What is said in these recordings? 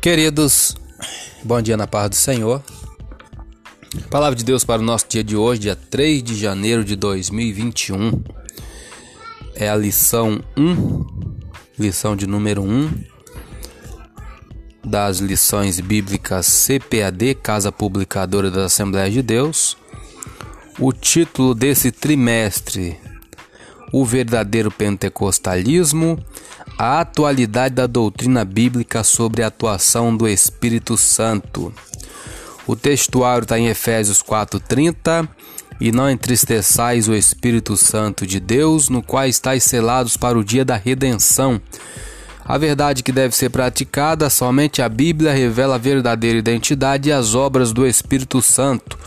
Queridos, bom dia na paz do Senhor. Palavra de Deus para o nosso dia de hoje, dia 3 de janeiro de 2021. É a lição 1, lição de número 1 das lições bíblicas CPAD, Casa Publicadora da Assembleia de Deus. O título desse trimestre: O verdadeiro pentecostalismo a atualidade da doutrina bíblica sobre a atuação do Espírito Santo. O textuário está em Efésios 4:30 e não entristeçais o Espírito Santo de Deus, no qual estáis selados para o dia da redenção. A verdade que deve ser praticada, somente a Bíblia revela a verdadeira identidade e as obras do Espírito Santo,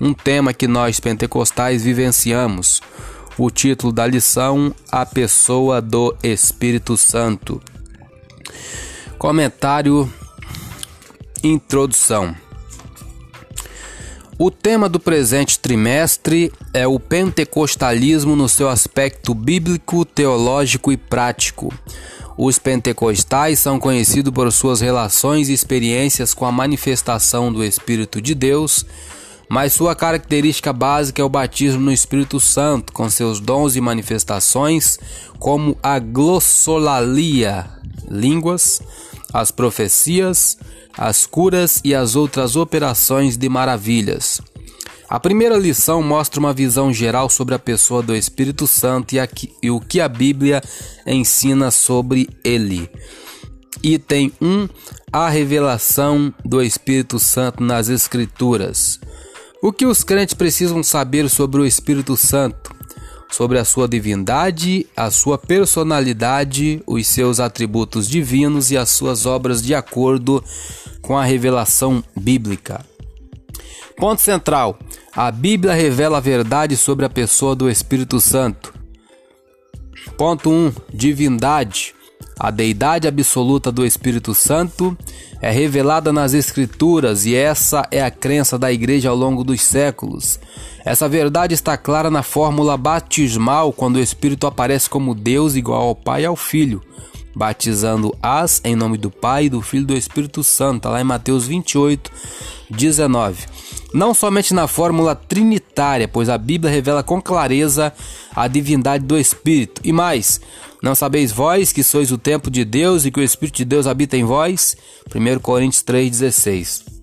um tema que nós pentecostais vivenciamos o título da lição: A Pessoa do Espírito Santo. Comentário Introdução. O tema do presente trimestre é o pentecostalismo no seu aspecto bíblico, teológico e prático. Os pentecostais são conhecidos por suas relações e experiências com a manifestação do Espírito de Deus mas sua característica básica é o batismo no Espírito Santo, com seus dons e manifestações, como a glossolalia, línguas, as profecias, as curas e as outras operações de maravilhas. A primeira lição mostra uma visão geral sobre a pessoa do Espírito Santo e, aqui, e o que a Bíblia ensina sobre ele. Item 1: A revelação do Espírito Santo nas Escrituras. O que os crentes precisam saber sobre o Espírito Santo? Sobre a sua divindade, a sua personalidade, os seus atributos divinos e as suas obras de acordo com a revelação bíblica. Ponto central: a Bíblia revela a verdade sobre a pessoa do Espírito Santo. Ponto 1: um, Divindade. A deidade absoluta do Espírito Santo é revelada nas Escrituras e essa é a crença da Igreja ao longo dos séculos. Essa verdade está clara na fórmula batismal quando o Espírito aparece como Deus igual ao Pai e ao Filho, batizando-as em nome do Pai, do Filho e do Espírito Santo, está lá em Mateus 28, 19. Não somente na fórmula trinitária, pois a Bíblia revela com clareza a divindade do Espírito. E mais, não sabeis vós que sois o templo de Deus e que o Espírito de Deus habita em vós? 1 Coríntios 3,16.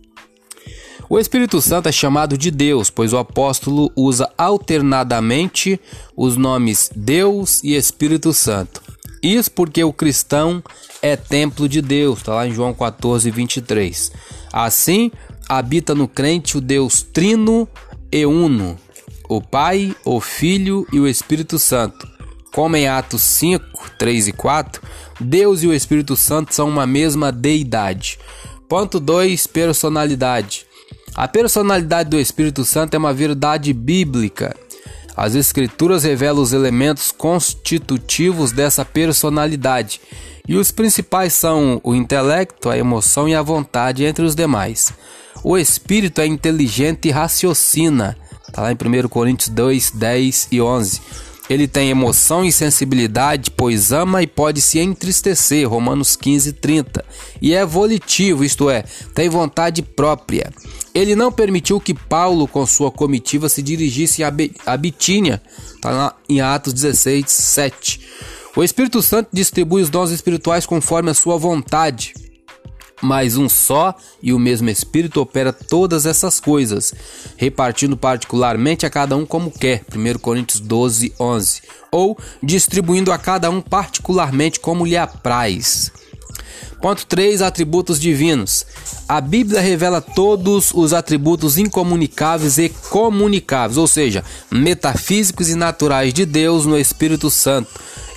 O Espírito Santo é chamado de Deus, pois o apóstolo usa alternadamente os nomes Deus e Espírito Santo. Isso porque o cristão é templo de Deus, está lá em João 14, 23. Assim, habita no crente o Deus Trino e Uno, o Pai, o Filho e o Espírito Santo. Como em Atos 5, 3 e 4, Deus e o Espírito Santo são uma mesma deidade. Ponto 2: Personalidade. A personalidade do Espírito Santo é uma verdade bíblica. As Escrituras revelam os elementos constitutivos dessa personalidade, e os principais são o intelecto, a emoção e a vontade, entre os demais. O espírito é inteligente e raciocina. Está lá em 1 Coríntios 2, 10 e 11. Ele tem emoção e sensibilidade, pois ama e pode se entristecer. Romanos 15, 30. E é volitivo, isto é, tem vontade própria. Ele não permitiu que Paulo, com sua comitiva, se dirigisse a Bitínia. Está em Atos 16, 7. O Espírito Santo distribui os dons espirituais conforme a sua vontade mas um só e o mesmo Espírito opera todas essas coisas, repartindo particularmente a cada um como quer, 1 Coríntios 12, 11, ou distribuindo a cada um particularmente como lhe apraz. Ponto 3. Atributos divinos. A Bíblia revela todos os atributos incomunicáveis e comunicáveis, ou seja, metafísicos e naturais de Deus no Espírito Santo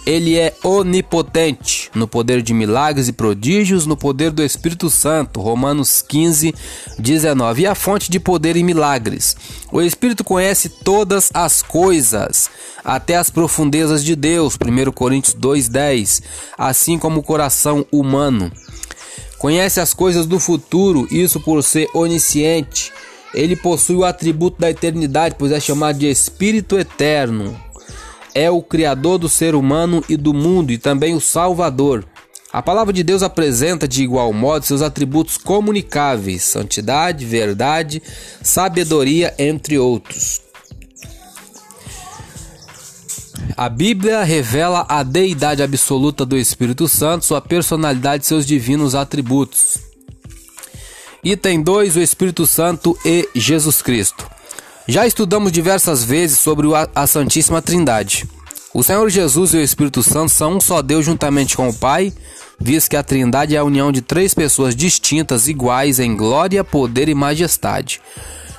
ele é onipotente no poder de milagres e prodígios, no poder do Espírito Santo. Romanos 15, 19. E a fonte de poder e milagres. O Espírito conhece todas as coisas, até as profundezas de Deus. 1 Coríntios 2, 10. Assim como o coração humano. Conhece as coisas do futuro, isso por ser onisciente. Ele possui o atributo da eternidade, pois é chamado de Espírito Eterno é o Criador do ser humano e do mundo e também o Salvador. A palavra de Deus apresenta de igual modo seus atributos comunicáveis: santidade, verdade, sabedoria, entre outros. A Bíblia revela a deidade absoluta do Espírito Santo, sua personalidade e seus divinos atributos. Item 2: O Espírito Santo e Jesus Cristo. Já estudamos diversas vezes sobre a Santíssima Trindade. O Senhor Jesus e o Espírito Santo são um só Deus juntamente com o Pai, visto que a Trindade é a união de três pessoas distintas, iguais em glória, poder e majestade.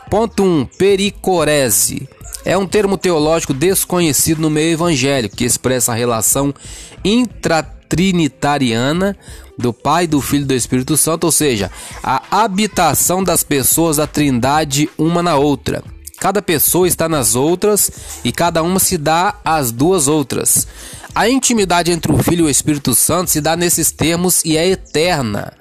Ponto 1. Um, pericorese. É um termo teológico desconhecido no meio evangélico que expressa a relação intratrinitariana do Pai, do Filho e do Espírito Santo, ou seja, a habitação das pessoas da Trindade uma na outra. Cada pessoa está nas outras e cada uma se dá às duas outras. A intimidade entre o Filho e o Espírito Santo se dá nesses termos e é eterna.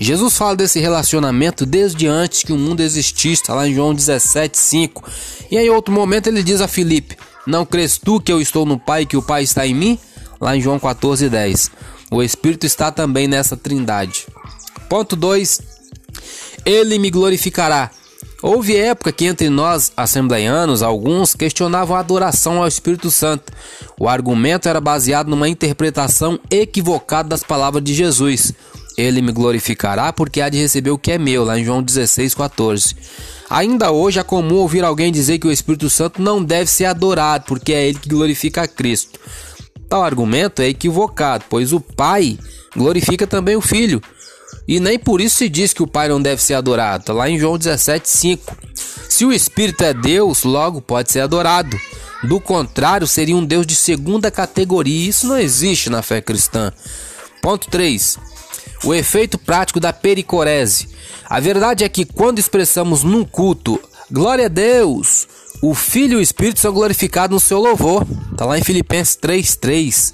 Jesus fala desse relacionamento desde antes que o mundo existisse, está lá em João 17,5. E em outro momento ele diz a Filipe: Não crês tu que eu estou no Pai e que o Pai está em mim? Lá em João 14,10. O Espírito está também nessa trindade. Ponto 2. Ele me glorificará. Houve época que entre nós, assembleianos, alguns questionavam a adoração ao Espírito Santo. O argumento era baseado numa interpretação equivocada das palavras de Jesus. Ele me glorificará porque há de receber o que é meu, lá em João 16, 14. Ainda hoje é comum ouvir alguém dizer que o Espírito Santo não deve ser adorado, porque é ele que glorifica a Cristo. Tal argumento é equivocado, pois o Pai glorifica também o Filho. E nem por isso se diz que o Pai não deve ser adorado. Tá lá em João 17,5. Se o Espírito é Deus, logo pode ser adorado. Do contrário, seria um Deus de segunda categoria. Isso não existe na fé cristã. Ponto 3. O efeito prático da pericorese. A verdade é que quando expressamos num culto, glória a Deus, o Filho e o Espírito são glorificados no seu louvor. Está lá em Filipenses 3,3.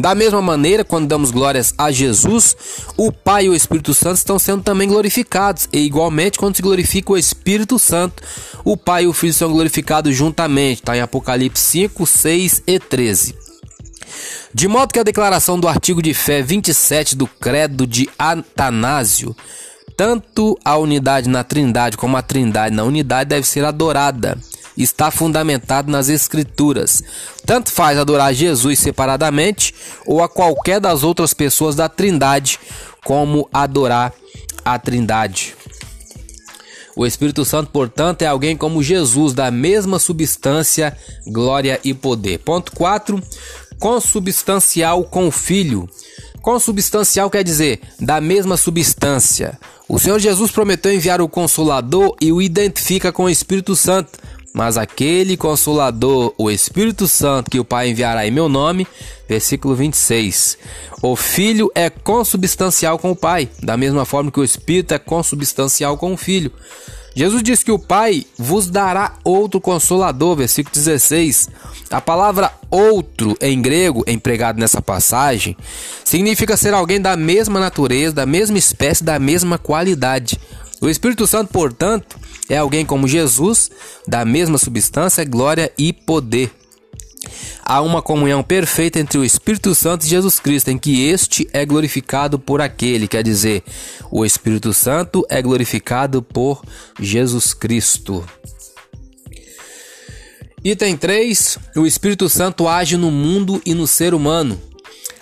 Da mesma maneira, quando damos glórias a Jesus, o Pai e o Espírito Santo estão sendo também glorificados. E igualmente, quando se glorifica o Espírito Santo, o Pai e o Filho são glorificados juntamente. Está em Apocalipse 5, 6 e 13. De modo que a declaração do artigo de fé 27 do Credo de Atanásio, tanto a unidade na Trindade como a Trindade na unidade deve ser adorada está fundamentado nas Escrituras. Tanto faz adorar Jesus separadamente ou a qualquer das outras pessoas da Trindade, como adorar a Trindade. O Espírito Santo, portanto, é alguém como Jesus, da mesma substância, glória e poder. Ponto 4. Consubstancial com o Filho. Consubstancial quer dizer da mesma substância. O Senhor Jesus prometeu enviar o Consolador e o identifica com o Espírito Santo. Mas aquele consolador, o Espírito Santo, que o Pai enviará em meu nome, versículo 26. O Filho é consubstancial com o Pai, da mesma forma que o Espírito é consubstancial com o Filho. Jesus disse que o Pai vos dará outro consolador, versículo 16. A palavra outro em grego, empregado nessa passagem, significa ser alguém da mesma natureza, da mesma espécie, da mesma qualidade. O Espírito Santo, portanto, é alguém como Jesus, da mesma substância, glória e poder. Há uma comunhão perfeita entre o Espírito Santo e Jesus Cristo, em que este é glorificado por aquele, quer dizer, o Espírito Santo é glorificado por Jesus Cristo. Item 3: O Espírito Santo age no mundo e no ser humano.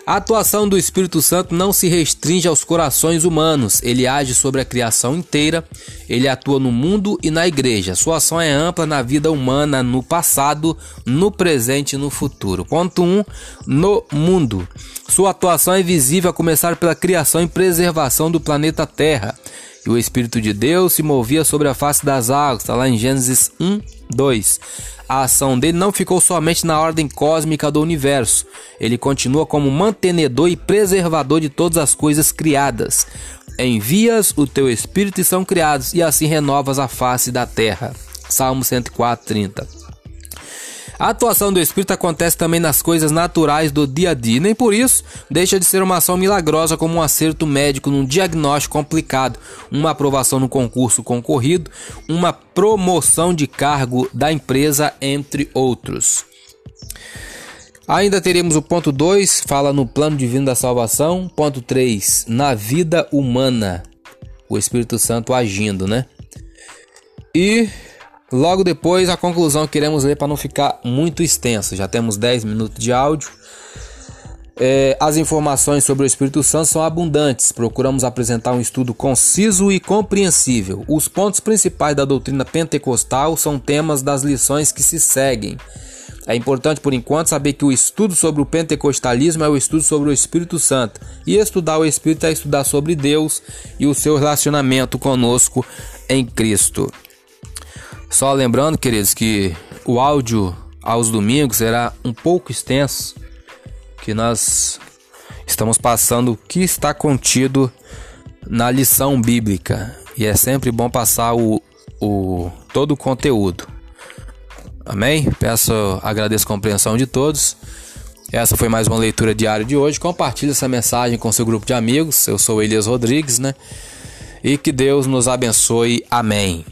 A atuação do Espírito Santo não se restringe aos corações humanos, ele age sobre a criação inteira, ele atua no mundo e na igreja. Sua ação é ampla na vida humana, no passado, no presente e no futuro. Ponto 1. Um, no mundo. Sua atuação é visível a começar pela criação e preservação do planeta Terra. E o Espírito de Deus se movia sobre a face das águas, está lá em Gênesis 1, 2. A ação dele não ficou somente na ordem cósmica do universo, ele continua como mantenedor e preservador de todas as coisas criadas. Envias o teu espírito e são criados, e assim renovas a face da terra. Salmo 104, 30. A atuação do Espírito acontece também nas coisas naturais do dia a dia, nem por isso deixa de ser uma ação milagrosa como um acerto médico num diagnóstico complicado, uma aprovação no concurso concorrido, uma promoção de cargo da empresa, entre outros. Ainda teremos o ponto 2, fala no plano divino da salvação. Ponto 3, na vida humana. O Espírito Santo agindo, né? E logo depois a conclusão que queremos ler para não ficar muito extensa. Já temos 10 minutos de áudio. É, as informações sobre o Espírito Santo são abundantes. Procuramos apresentar um estudo conciso e compreensível. Os pontos principais da doutrina pentecostal são temas das lições que se seguem. É importante, por enquanto, saber que o estudo sobre o pentecostalismo é o estudo sobre o Espírito Santo. E estudar o Espírito é estudar sobre Deus e o seu relacionamento conosco em Cristo. Só lembrando, queridos, que o áudio aos domingos será um pouco extenso que nós estamos passando o que está contido na lição bíblica. E é sempre bom passar o, o todo o conteúdo. Amém? Peço, agradeço a compreensão de todos. Essa foi mais uma leitura diária de hoje. Compartilhe essa mensagem com seu grupo de amigos. Eu sou Elias Rodrigues, né? E que Deus nos abençoe. Amém.